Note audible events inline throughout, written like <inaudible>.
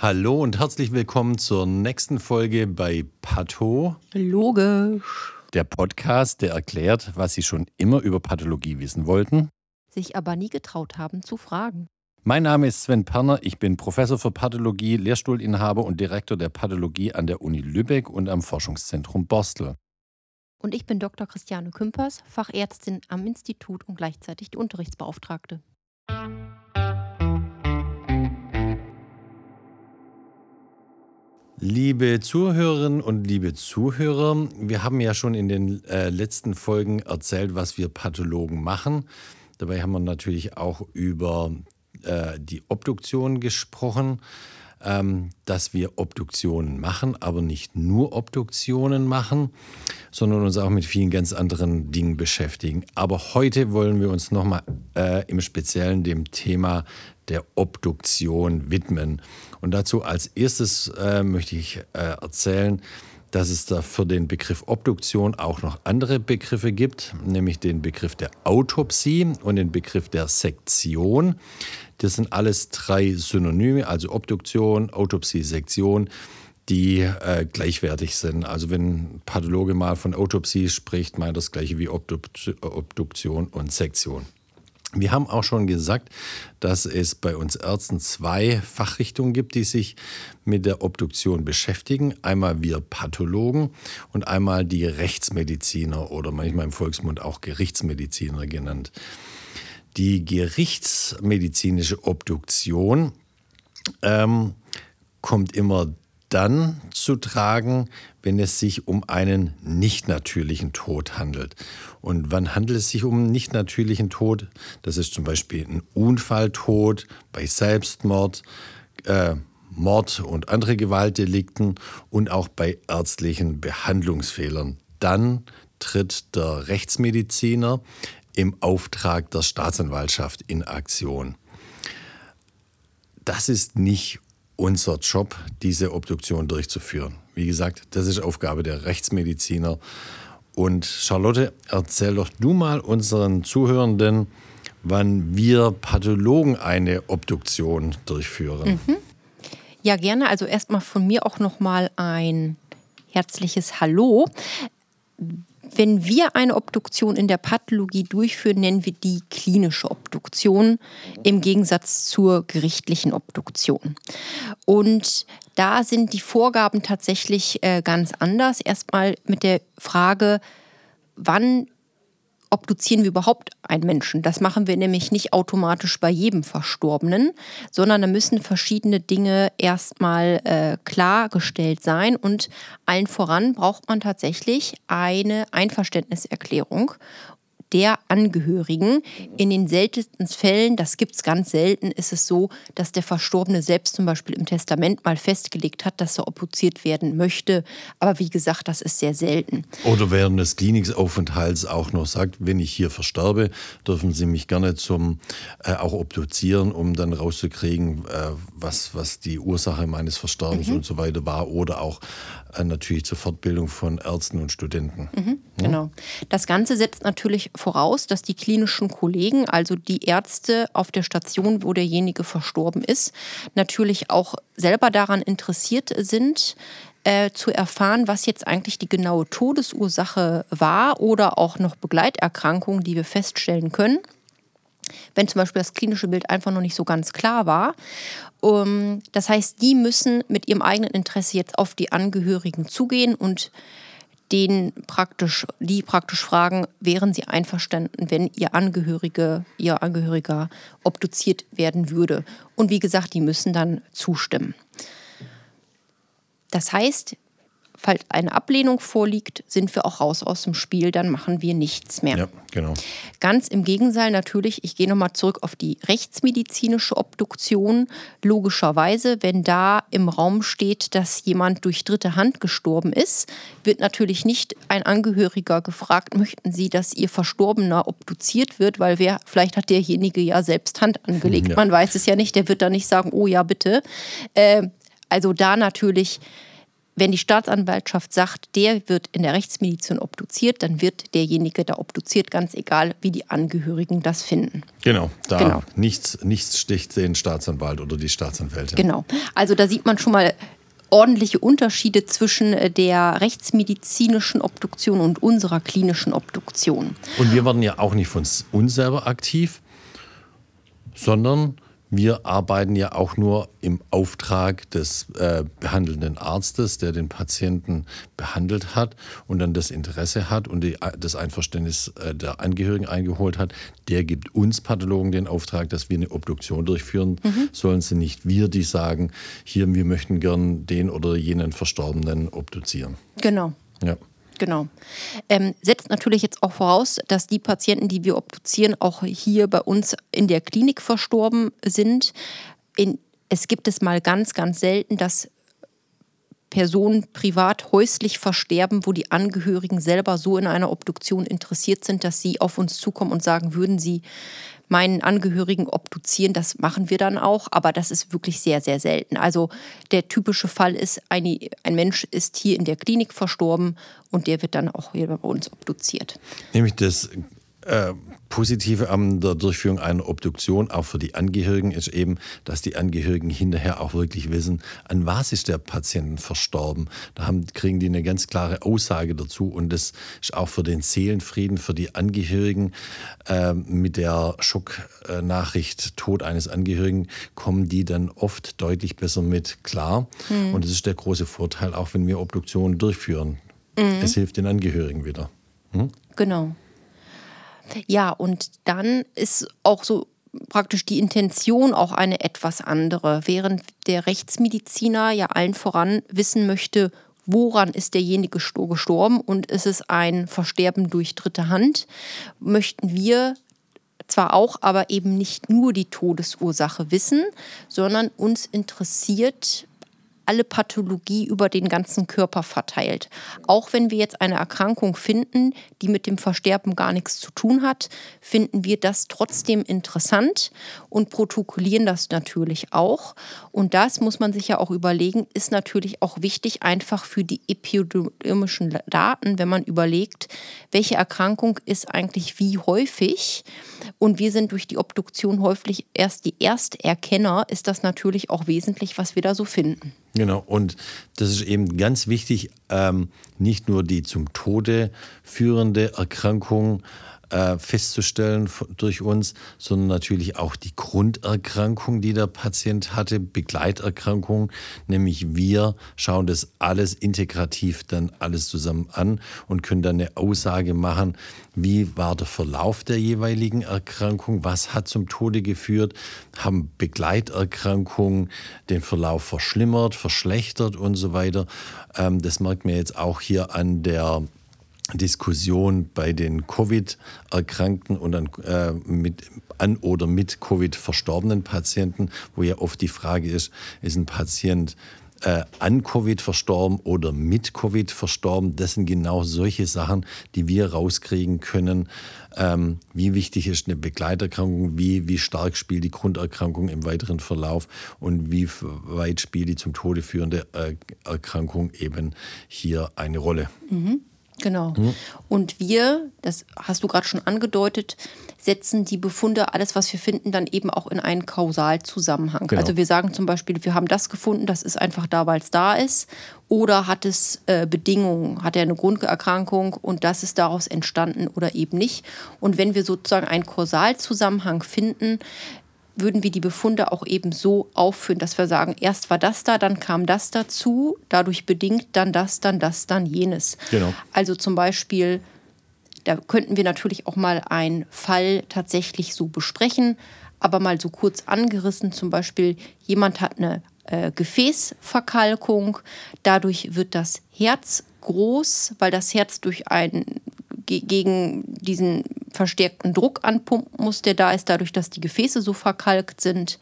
Hallo und herzlich willkommen zur nächsten Folge bei Patho. Logisch. Der Podcast, der erklärt, was Sie schon immer über Pathologie wissen wollten, sich aber nie getraut haben zu fragen. Mein Name ist Sven Perner, ich bin Professor für Pathologie, Lehrstuhlinhaber und Direktor der Pathologie an der Uni Lübeck und am Forschungszentrum Borstel. Und ich bin Dr. Christiane Kümpers, Fachärztin am Institut und gleichzeitig die Unterrichtsbeauftragte. Liebe Zuhörerinnen und liebe Zuhörer, wir haben ja schon in den äh, letzten Folgen erzählt, was wir Pathologen machen. Dabei haben wir natürlich auch über äh, die Obduktion gesprochen, ähm, dass wir Obduktionen machen, aber nicht nur Obduktionen machen, sondern uns auch mit vielen ganz anderen Dingen beschäftigen. Aber heute wollen wir uns nochmal äh, im Speziellen dem Thema der Obduktion widmen. Und dazu als erstes äh, möchte ich äh, erzählen, dass es da für den Begriff Obduktion auch noch andere Begriffe gibt, nämlich den Begriff der Autopsie und den Begriff der Sektion. Das sind alles drei Synonyme, also Obduktion, Autopsie, Sektion, die äh, gleichwertig sind. Also wenn ein Pathologe mal von Autopsie spricht, meint das gleiche wie Obduktion und Sektion. Wir haben auch schon gesagt, dass es bei uns Ärzten zwei Fachrichtungen gibt, die sich mit der Obduktion beschäftigen. Einmal wir Pathologen und einmal die Rechtsmediziner oder manchmal im Volksmund auch Gerichtsmediziner genannt. Die gerichtsmedizinische Obduktion ähm, kommt immer dann zu tragen, wenn es sich um einen nicht natürlichen Tod handelt. Und wann handelt es sich um einen nicht natürlichen Tod? Das ist zum Beispiel ein Unfalltod bei Selbstmord, äh, Mord und andere Gewaltdelikten und auch bei ärztlichen Behandlungsfehlern. Dann tritt der Rechtsmediziner im Auftrag der Staatsanwaltschaft in Aktion. Das ist nicht unser Job, diese Obduktion durchzuführen. Wie gesagt, das ist Aufgabe der Rechtsmediziner. Und Charlotte, erzähl doch du mal unseren Zuhörenden, wann wir Pathologen eine Obduktion durchführen. Mhm. Ja, gerne. Also erstmal von mir auch noch mal ein herzliches Hallo. Wenn wir eine Obduktion in der Pathologie durchführen, nennen wir die klinische Obduktion im Gegensatz zur gerichtlichen Obduktion. Und da sind die Vorgaben tatsächlich äh, ganz anders. Erstmal mit der Frage, wann obduzieren wir überhaupt einen Menschen. Das machen wir nämlich nicht automatisch bei jedem Verstorbenen, sondern da müssen verschiedene Dinge erstmal äh, klargestellt sein und allen voran braucht man tatsächlich eine Einverständniserklärung der Angehörigen. In den seltensten Fällen, das gibt es ganz selten, ist es so, dass der Verstorbene selbst zum Beispiel im Testament mal festgelegt hat, dass er obduziert werden möchte. Aber wie gesagt, das ist sehr selten. Oder während des Klinikaufenthalts auch noch sagt, wenn ich hier versterbe, dürfen Sie mich gerne zum äh, auch obduzieren, um dann rauszukriegen, äh, was, was die Ursache meines Versterbens mhm. und so weiter war. Oder auch natürlich zur Fortbildung von Ärzten und Studenten. Mhm, genau. Das Ganze setzt natürlich voraus, dass die klinischen Kollegen, also die Ärzte auf der Station, wo derjenige verstorben ist, natürlich auch selber daran interessiert sind, äh, zu erfahren, was jetzt eigentlich die genaue Todesursache war oder auch noch Begleiterkrankungen, die wir feststellen können wenn zum Beispiel das klinische Bild einfach noch nicht so ganz klar war. Um, das heißt, die müssen mit ihrem eigenen Interesse jetzt auf die Angehörigen zugehen und den praktisch, die praktisch fragen, wären sie einverstanden, wenn ihr Angehörige, ihr Angehöriger obduziert werden würde. Und wie gesagt, die müssen dann zustimmen. Das heißt, falls eine Ablehnung vorliegt, sind wir auch raus aus dem Spiel, dann machen wir nichts mehr. Ja, genau. Ganz im Gegenteil natürlich, ich gehe nochmal zurück auf die rechtsmedizinische Obduktion. Logischerweise, wenn da im Raum steht, dass jemand durch dritte Hand gestorben ist, wird natürlich nicht ein Angehöriger gefragt, möchten Sie, dass Ihr Verstorbener obduziert wird, weil wer, vielleicht hat derjenige ja selbst Hand angelegt. Ja. Man weiß es ja nicht, der wird da nicht sagen, oh ja, bitte. Äh, also da natürlich wenn die Staatsanwaltschaft sagt, der wird in der Rechtsmedizin obduziert, dann wird derjenige da obduziert, ganz egal, wie die Angehörigen das finden. Genau, da genau. Nichts, nichts sticht den Staatsanwalt oder die Staatsanwältin. Genau, also da sieht man schon mal ordentliche Unterschiede zwischen äh, der rechtsmedizinischen Obduktion und unserer klinischen Obduktion. Und wir werden ja auch nicht von uns selber aktiv, sondern wir arbeiten ja auch nur im Auftrag des äh, behandelnden Arztes, der den Patienten behandelt hat und dann das Interesse hat und die, das Einverständnis äh, der Angehörigen eingeholt hat. Der gibt uns Pathologen den Auftrag, dass wir eine Obduktion durchführen. Mhm. Sollen sie nicht wir, die sagen, hier, wir möchten gern den oder jenen Verstorbenen obduzieren. Genau. Ja. Genau. Ähm, setzt natürlich jetzt auch voraus, dass die Patienten, die wir obduzieren, auch hier bei uns in der Klinik verstorben sind. In, es gibt es mal ganz, ganz selten, dass Personen privat häuslich versterben, wo die Angehörigen selber so in einer Obduktion interessiert sind, dass sie auf uns zukommen und sagen, würden sie meinen Angehörigen obduzieren. Das machen wir dann auch, aber das ist wirklich sehr, sehr selten. Also der typische Fall ist, eine, ein Mensch ist hier in der Klinik verstorben und der wird dann auch hier bei uns obduziert. Nämlich das äh, Positive an der Durchführung einer Obduktion, auch für die Angehörigen, ist eben, dass die Angehörigen hinterher auch wirklich wissen, an was ist der Patient verstorben. Da haben, kriegen die eine ganz klare Aussage dazu und das ist auch für den Seelenfrieden, für die Angehörigen äh, mit der Schocknachricht Tod eines Angehörigen kommen die dann oft deutlich besser mit klar. Mhm. Und das ist der große Vorteil, auch wenn wir Obduktionen durchführen. Mhm. Es hilft den Angehörigen wieder. Hm? Genau. Ja, und dann ist auch so praktisch die Intention auch eine etwas andere. Während der Rechtsmediziner ja allen voran wissen möchte, woran ist derjenige gestorben und ist es ein Versterben durch dritte Hand, möchten wir zwar auch, aber eben nicht nur die Todesursache wissen, sondern uns interessiert, alle Pathologie über den ganzen Körper verteilt. Auch wenn wir jetzt eine Erkrankung finden, die mit dem Versterben gar nichts zu tun hat, finden wir das trotzdem interessant und protokollieren das natürlich auch. Und das muss man sich ja auch überlegen, ist natürlich auch wichtig einfach für die epidemischen Daten, wenn man überlegt, welche Erkrankung ist eigentlich wie häufig. Und wir sind durch die Obduktion häufig erst die Ersterkenner, ist das natürlich auch wesentlich, was wir da so finden. Genau, und das ist eben ganz wichtig, ähm, nicht nur die zum Tode führende Erkrankung äh, festzustellen durch uns, sondern natürlich auch die Grunderkrankung, die der Patient hatte, Begleiterkrankung. Nämlich wir schauen das alles integrativ dann alles zusammen an und können dann eine Aussage machen, wie war der Verlauf der jeweiligen Erkrankung, was hat zum Tode geführt, haben Begleiterkrankungen den Verlauf verschlimmert, verschlechtert und so weiter. Ähm, das merkt man jetzt auch hier an der Diskussion bei den Covid-Erkrankten und an, äh, mit, an oder mit Covid verstorbenen Patienten, wo ja oft die Frage ist, ist ein Patient äh, an Covid verstorben oder mit Covid verstorben. Das sind genau solche Sachen, die wir rauskriegen können. Ähm, wie wichtig ist eine Begleiterkrankung, wie, wie stark spielt die Grunderkrankung im weiteren Verlauf und wie weit spielt die zum Tode führende äh, Erkrankung eben hier eine Rolle. Mhm. Genau. Mhm. Und wir, das hast du gerade schon angedeutet, setzen die Befunde, alles, was wir finden, dann eben auch in einen Kausalzusammenhang. Genau. Also wir sagen zum Beispiel, wir haben das gefunden, das ist einfach da, weil es da ist. Oder hat es äh, Bedingungen, hat er eine Grunderkrankung und das ist daraus entstanden oder eben nicht. Und wenn wir sozusagen einen Kausalzusammenhang finden, würden wir die Befunde auch eben so aufführen, dass wir sagen, erst war das da, dann kam das dazu, dadurch bedingt dann das, dann das, dann jenes. Genau. Also zum Beispiel, da könnten wir natürlich auch mal einen Fall tatsächlich so besprechen, aber mal so kurz angerissen, zum Beispiel jemand hat eine äh, Gefäßverkalkung, dadurch wird das Herz groß, weil das Herz durch ein gegen diesen verstärkten Druck anpumpen muss, der da ist, dadurch, dass die Gefäße so verkalkt sind.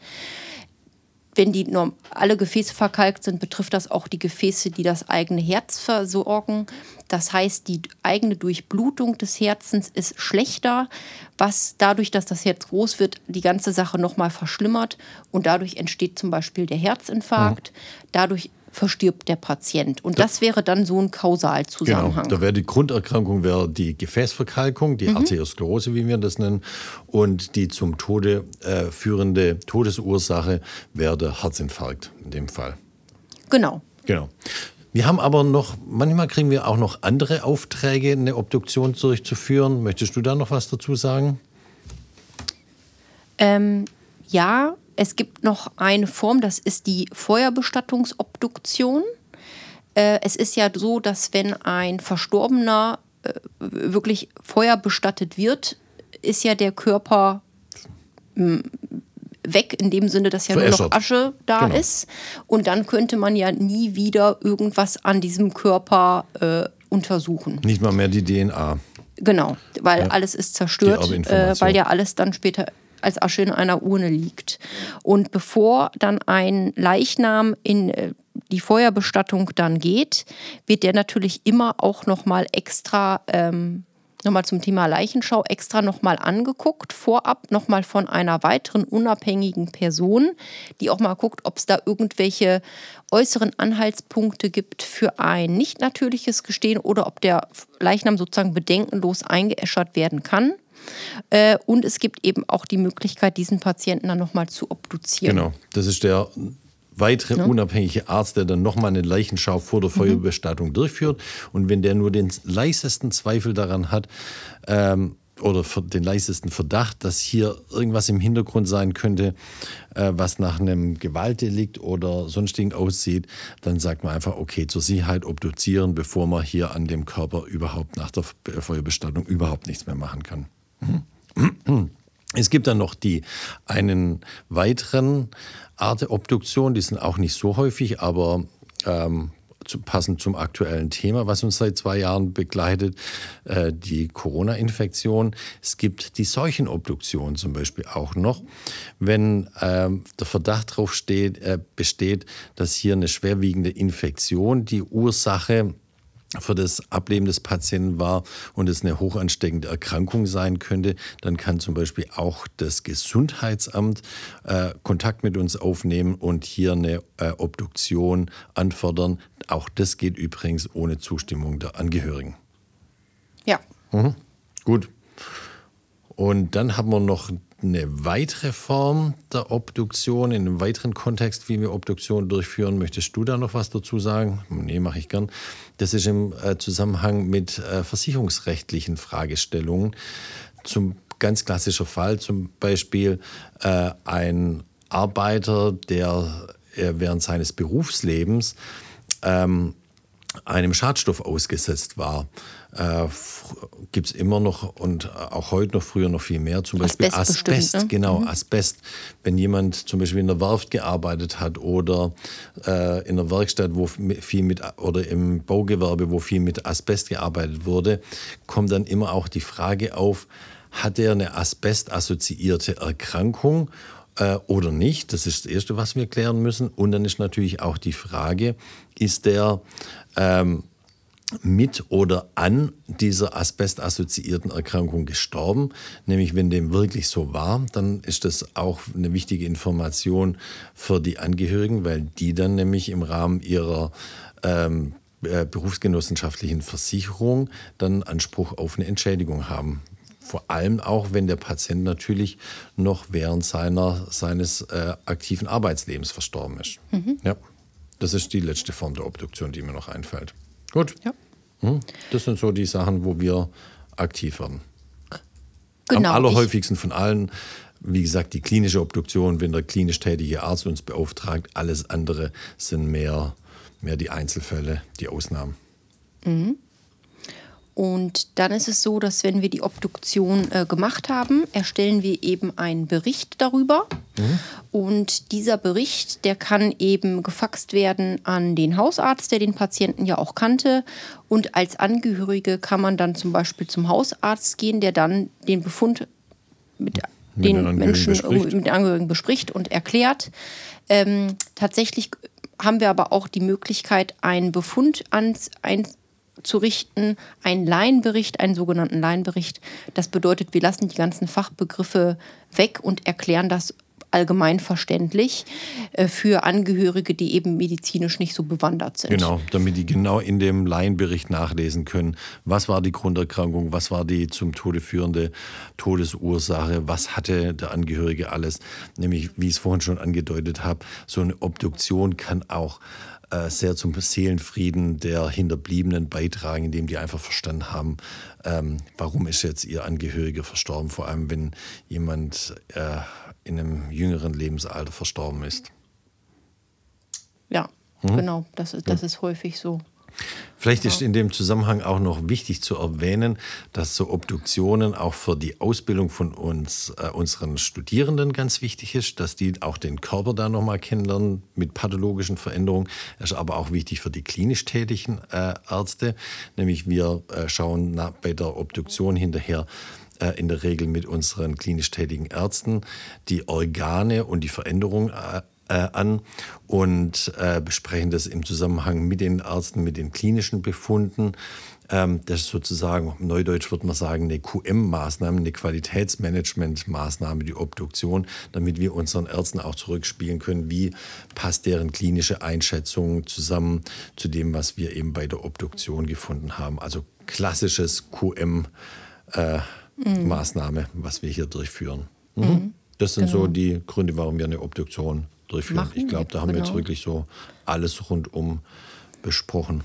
Wenn die alle Gefäße verkalkt sind, betrifft das auch die Gefäße, die das eigene Herz versorgen. Das heißt, die eigene Durchblutung des Herzens ist schlechter, was dadurch, dass das Herz groß wird, die ganze Sache nochmal verschlimmert und dadurch entsteht zum Beispiel der Herzinfarkt. Mhm. Dadurch verstirbt der Patient. Und das, das wäre dann so ein Kausalzusammenhang. Genau, da wäre die Grunderkrankung wäre die Gefäßverkalkung, die mhm. Arteriosklerose, wie wir das nennen. Und die zum Tode äh, führende Todesursache wäre der Herzinfarkt in dem Fall. Genau. Genau. Wir haben aber noch, manchmal kriegen wir auch noch andere Aufträge, eine Obduktion durchzuführen. Möchtest du da noch was dazu sagen? Ähm, ja, es gibt noch eine Form, das ist die Feuerbestattungsobduktion. Äh, es ist ja so, dass wenn ein Verstorbener äh, wirklich feuerbestattet wird, ist ja der Körper mh, weg, in dem Sinne, dass ja nur noch Asche da genau. ist. Und dann könnte man ja nie wieder irgendwas an diesem Körper äh, untersuchen. Nicht mal mehr die DNA. Genau, weil ja. alles ist zerstört, äh, weil ja alles dann später als Asche in einer Urne liegt. Und bevor dann ein Leichnam in äh, die Feuerbestattung dann geht, wird der natürlich immer auch nochmal extra ähm, nochmal zum Thema Leichenschau extra nochmal angeguckt, vorab nochmal von einer weiteren unabhängigen Person, die auch mal guckt, ob es da irgendwelche äußeren Anhaltspunkte gibt für ein nicht natürliches Gestehen oder ob der Leichnam sozusagen bedenkenlos eingeäschert werden kann. Äh, und es gibt eben auch die Möglichkeit, diesen Patienten dann nochmal zu obduzieren. Genau, das ist der weitere ja. unabhängige Arzt, der dann nochmal eine Leichenschau vor der mhm. Feuerbestattung mhm. durchführt. Und wenn der nur den leisesten Zweifel daran hat, ähm, oder den leisesten Verdacht, dass hier irgendwas im Hintergrund sein könnte, äh, was nach einem Gewaltdelikt oder sonstigen aussieht, dann sagt man einfach, okay, zur Sicherheit obduzieren, bevor man hier an dem Körper überhaupt nach der Feuerbestattung überhaupt nichts mehr machen kann. Mhm. Es gibt dann noch die einen weiteren Art der Obduktion, die sind auch nicht so häufig, aber ähm, zu, passend zum aktuellen Thema, was uns seit zwei Jahren begleitet, äh, die Corona-Infektion. Es gibt die Seuchenobduktion zum Beispiel auch noch, wenn ähm, der Verdacht darauf äh, besteht, dass hier eine schwerwiegende Infektion die Ursache für das Ableben des Patienten war und es eine hochansteckende Erkrankung sein könnte, dann kann zum Beispiel auch das Gesundheitsamt äh, Kontakt mit uns aufnehmen und hier eine äh, Obduktion anfordern. Auch das geht übrigens ohne Zustimmung der Angehörigen. Ja. Mhm. Gut. Und dann haben wir noch eine weitere Form der Obduktion, in einem weiteren Kontext, wie wir Obduktion durchführen. Möchtest du da noch was dazu sagen? Nee, mache ich gern. Das ist im äh, Zusammenhang mit äh, versicherungsrechtlichen Fragestellungen. Zum ganz klassischer Fall zum Beispiel äh, ein Arbeiter, der während seines Berufslebens ähm, einem Schadstoff ausgesetzt war äh, gibt es immer noch und auch heute noch, früher noch viel mehr. Zum Beispiel Asbest, Asbest ne? genau, mhm. Asbest. Wenn jemand zum Beispiel in der Werft gearbeitet hat oder äh, in der Werkstatt, wo viel mit, oder im Baugewerbe, wo viel mit Asbest gearbeitet wurde, kommt dann immer auch die Frage auf, hat er eine Asbest-assoziierte Erkrankung äh, oder nicht? Das ist das Erste, was wir klären müssen. Und dann ist natürlich auch die Frage, ist der ähm, mit oder an dieser asbestassoziierten Erkrankung gestorben. Nämlich wenn dem wirklich so war, dann ist das auch eine wichtige Information für die Angehörigen, weil die dann nämlich im Rahmen ihrer ähm, äh, berufsgenossenschaftlichen Versicherung dann Anspruch auf eine Entschädigung haben. Vor allem auch, wenn der Patient natürlich noch während seiner, seines äh, aktiven Arbeitslebens verstorben ist. Mhm. Ja, das ist die letzte Form der Obduktion, die mir noch einfällt. Gut. Ja. Hm? Das sind so die Sachen, wo wir aktiv werden. Genau, Am allerhäufigsten von allen, wie gesagt, die klinische Obduktion, wenn der klinisch tätige Arzt uns beauftragt. Alles andere sind mehr, mehr die Einzelfälle, die Ausnahmen. Mhm. Und dann ist es so, dass wenn wir die Obduktion äh, gemacht haben, erstellen wir eben einen Bericht darüber. Mhm. Und dieser Bericht, der kann eben gefaxt werden an den Hausarzt, der den Patienten ja auch kannte. Und als Angehörige kann man dann zum Beispiel zum Hausarzt gehen, der dann den Befund mit, mit den Menschen bespricht. mit den Angehörigen bespricht und erklärt. Ähm, tatsächlich haben wir aber auch die Möglichkeit, einen Befund ans, ein, zu richten, einen Laienbericht, einen sogenannten Laienbericht. Das bedeutet, wir lassen die ganzen Fachbegriffe weg und erklären das allgemeinverständlich äh, für Angehörige, die eben medizinisch nicht so bewandert sind. Genau, damit die genau in dem Laienbericht nachlesen können, was war die Grunderkrankung, was war die zum Tode führende Todesursache, was hatte der Angehörige alles. Nämlich, wie ich es vorhin schon angedeutet habe, so eine Obduktion kann auch äh, sehr zum Seelenfrieden der Hinterbliebenen beitragen, indem die einfach verstanden haben, ähm, warum ist jetzt ihr Angehöriger verstorben, vor allem wenn jemand äh, in einem jüngeren Lebensalter verstorben ist. Ja, mhm. genau, das, das ist häufig so. Vielleicht ist in dem Zusammenhang auch noch wichtig zu erwähnen, dass so Obduktionen auch für die Ausbildung von uns, äh, unseren Studierenden ganz wichtig ist, dass die auch den Körper da nochmal kennenlernen mit pathologischen Veränderungen. Das ist aber auch wichtig für die klinisch tätigen äh, Ärzte, nämlich wir äh, schauen nach, bei der Obduktion hinterher, äh, in der Regel mit unseren klinisch tätigen Ärzten die Organe und die Veränderungen äh, äh, an und äh, besprechen das im Zusammenhang mit den Ärzten, mit den klinischen Befunden. Ähm, das ist sozusagen, neudeutsch würde man sagen, eine QM-Maßnahme, eine Qualitätsmanagement-Maßnahme, die Obduktion, damit wir unseren Ärzten auch zurückspielen können, wie passt deren klinische Einschätzung zusammen zu dem, was wir eben bei der Obduktion gefunden haben. Also klassisches QM-Maßnahme, äh, mhm. was wir hier durchführen. Mhm. Mhm. Das sind genau. so die Gründe, warum wir eine Obduktion durchführen. Machen ich glaube, da haben genau. wir jetzt genau. wirklich so alles rundum besprochen.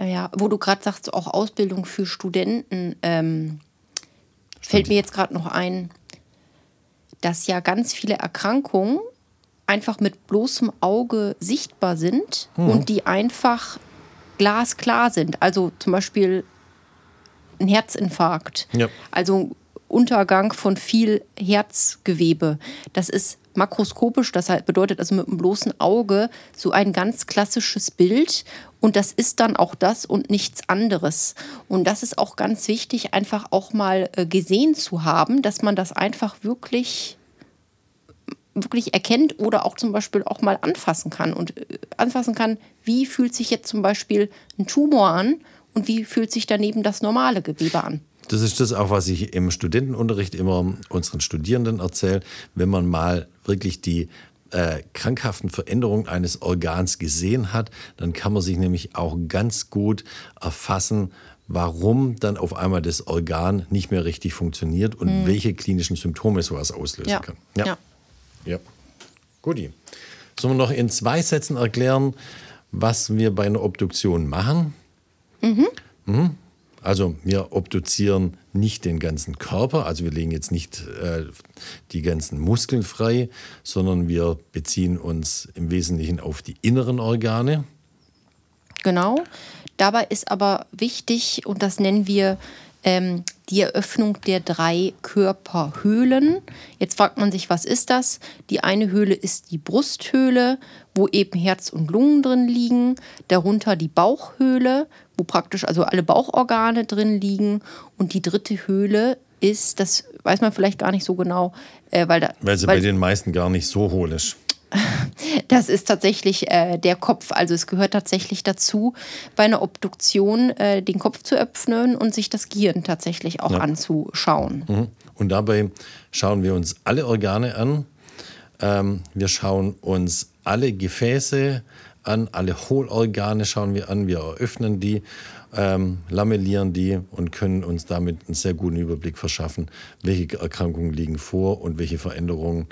Ja, wo du gerade sagst, auch Ausbildung für Studenten, ähm, fällt mir jetzt gerade noch ein, dass ja ganz viele Erkrankungen einfach mit bloßem Auge sichtbar sind mhm. und die einfach glasklar sind. Also zum Beispiel ein Herzinfarkt. Ja. Also Untergang von viel Herzgewebe. Das ist makroskopisch, das bedeutet also mit dem bloßen Auge so ein ganz klassisches Bild und das ist dann auch das und nichts anderes. Und das ist auch ganz wichtig, einfach auch mal äh, gesehen zu haben, dass man das einfach wirklich wirklich erkennt oder auch zum Beispiel auch mal anfassen kann und äh, anfassen kann, wie fühlt sich jetzt zum Beispiel ein Tumor an und wie fühlt sich daneben das normale Gewebe an. Das ist das auch, was ich im Studentenunterricht immer unseren Studierenden erzähle. Wenn man mal wirklich die äh, krankhaften Veränderungen eines Organs gesehen hat, dann kann man sich nämlich auch ganz gut erfassen, warum dann auf einmal das Organ nicht mehr richtig funktioniert und mhm. welche klinischen Symptome sowas auslösen ja. kann. Ja. ja. ja. Guti. Sollen wir noch in zwei Sätzen erklären, was wir bei einer Obduktion machen? Mhm. Mhm. Also wir obduzieren nicht den ganzen Körper, also wir legen jetzt nicht äh, die ganzen Muskeln frei, sondern wir beziehen uns im Wesentlichen auf die inneren Organe. Genau. Dabei ist aber wichtig, und das nennen wir ähm, die Eröffnung der drei Körperhöhlen. Jetzt fragt man sich, was ist das? Die eine Höhle ist die Brusthöhle, wo eben Herz und Lungen drin liegen. Darunter die Bauchhöhle, wo praktisch also alle Bauchorgane drin liegen. Und die dritte Höhle ist, das weiß man vielleicht gar nicht so genau, äh, weil, da, weil sie weil, bei den meisten gar nicht so hohl ist. <laughs> Das ist tatsächlich äh, der Kopf. Also es gehört tatsächlich dazu, bei einer Obduktion äh, den Kopf zu öffnen und sich das Gehirn tatsächlich auch ja. anzuschauen. Mhm. Und dabei schauen wir uns alle Organe an. Ähm, wir schauen uns alle Gefäße an, alle Hohlorgane schauen wir an, wir eröffnen die, ähm, lamellieren die und können uns damit einen sehr guten Überblick verschaffen, welche Erkrankungen liegen vor und welche Veränderungen äh,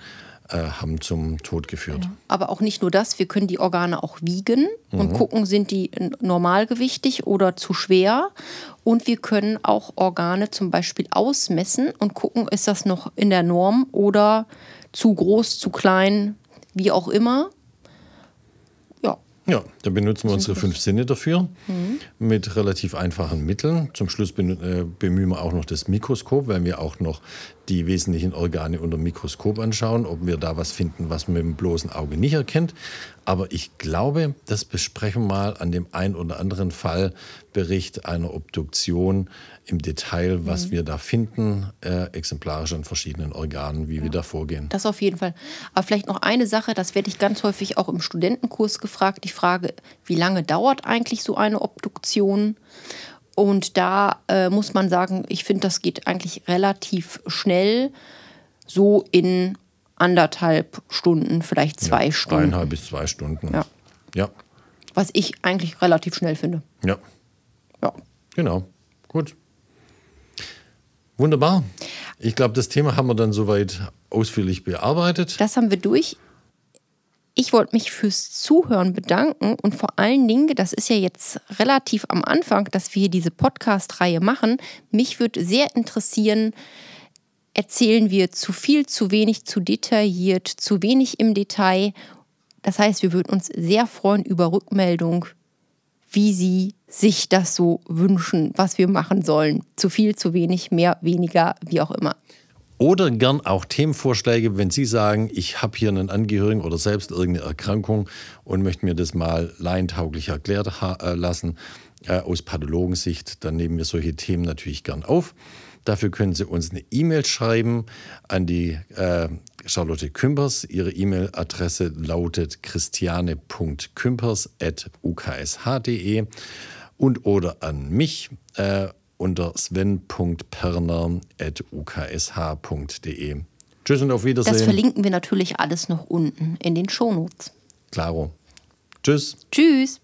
haben zum Tod geführt. Ja. Aber auch nicht nur das, wir können die Organe auch wiegen mhm. und gucken, sind die normalgewichtig oder zu schwer. Und wir können auch Organe zum Beispiel ausmessen und gucken, ist das noch in der Norm oder zu groß, zu klein, wie auch immer. Ja, da benutzen wir unsere fünf Sinne dafür mhm. mit relativ einfachen Mitteln. Zum Schluss äh, bemühen wir auch noch das Mikroskop, weil wir auch noch die wesentlichen Organe unter dem Mikroskop anschauen, ob wir da was finden, was man mit dem bloßen Auge nicht erkennt. Aber ich glaube, das besprechen wir mal an dem ein oder anderen Fallbericht einer Obduktion im Detail, was mhm. wir da finden, äh, exemplarisch an verschiedenen Organen, wie ja. wir da vorgehen. Das auf jeden Fall. Aber vielleicht noch eine Sache, das werde ich ganz häufig auch im Studentenkurs gefragt, die Frage, wie lange dauert eigentlich so eine Obduktion? Und da äh, muss man sagen, ich finde, das geht eigentlich relativ schnell, so in anderthalb Stunden, vielleicht zwei ja, Stunden. Eineinhalb bis zwei Stunden. Ja. Ja. Was ich eigentlich relativ schnell finde. Ja. Ja. Genau. Gut. Wunderbar. Ich glaube, das Thema haben wir dann soweit ausführlich bearbeitet. Das haben wir durch. Ich wollte mich fürs Zuhören bedanken und vor allen Dingen, das ist ja jetzt relativ am Anfang, dass wir diese Podcast-Reihe machen. Mich würde sehr interessieren, erzählen wir zu viel, zu wenig, zu detailliert, zu wenig im Detail. Das heißt, wir würden uns sehr freuen über Rückmeldung, wie Sie sich das so wünschen, was wir machen sollen. Zu viel, zu wenig, mehr, weniger, wie auch immer. Oder gern auch Themenvorschläge, wenn Sie sagen, ich habe hier einen Angehörigen oder selbst irgendeine Erkrankung und möchte mir das mal laientauglich erklärt äh, lassen äh, aus Pathologensicht, dann nehmen wir solche Themen natürlich gern auf. Dafür können Sie uns eine E-Mail schreiben an die äh, Charlotte Kümpers. Ihre E-Mail-Adresse lautet christiane.kümpers.uksh.de und oder an mich. Äh, unter sven.perner.uksh.de. Tschüss und auf Wiedersehen. Das verlinken wir natürlich alles noch unten in den Shownotes. Klaro. Tschüss. Tschüss.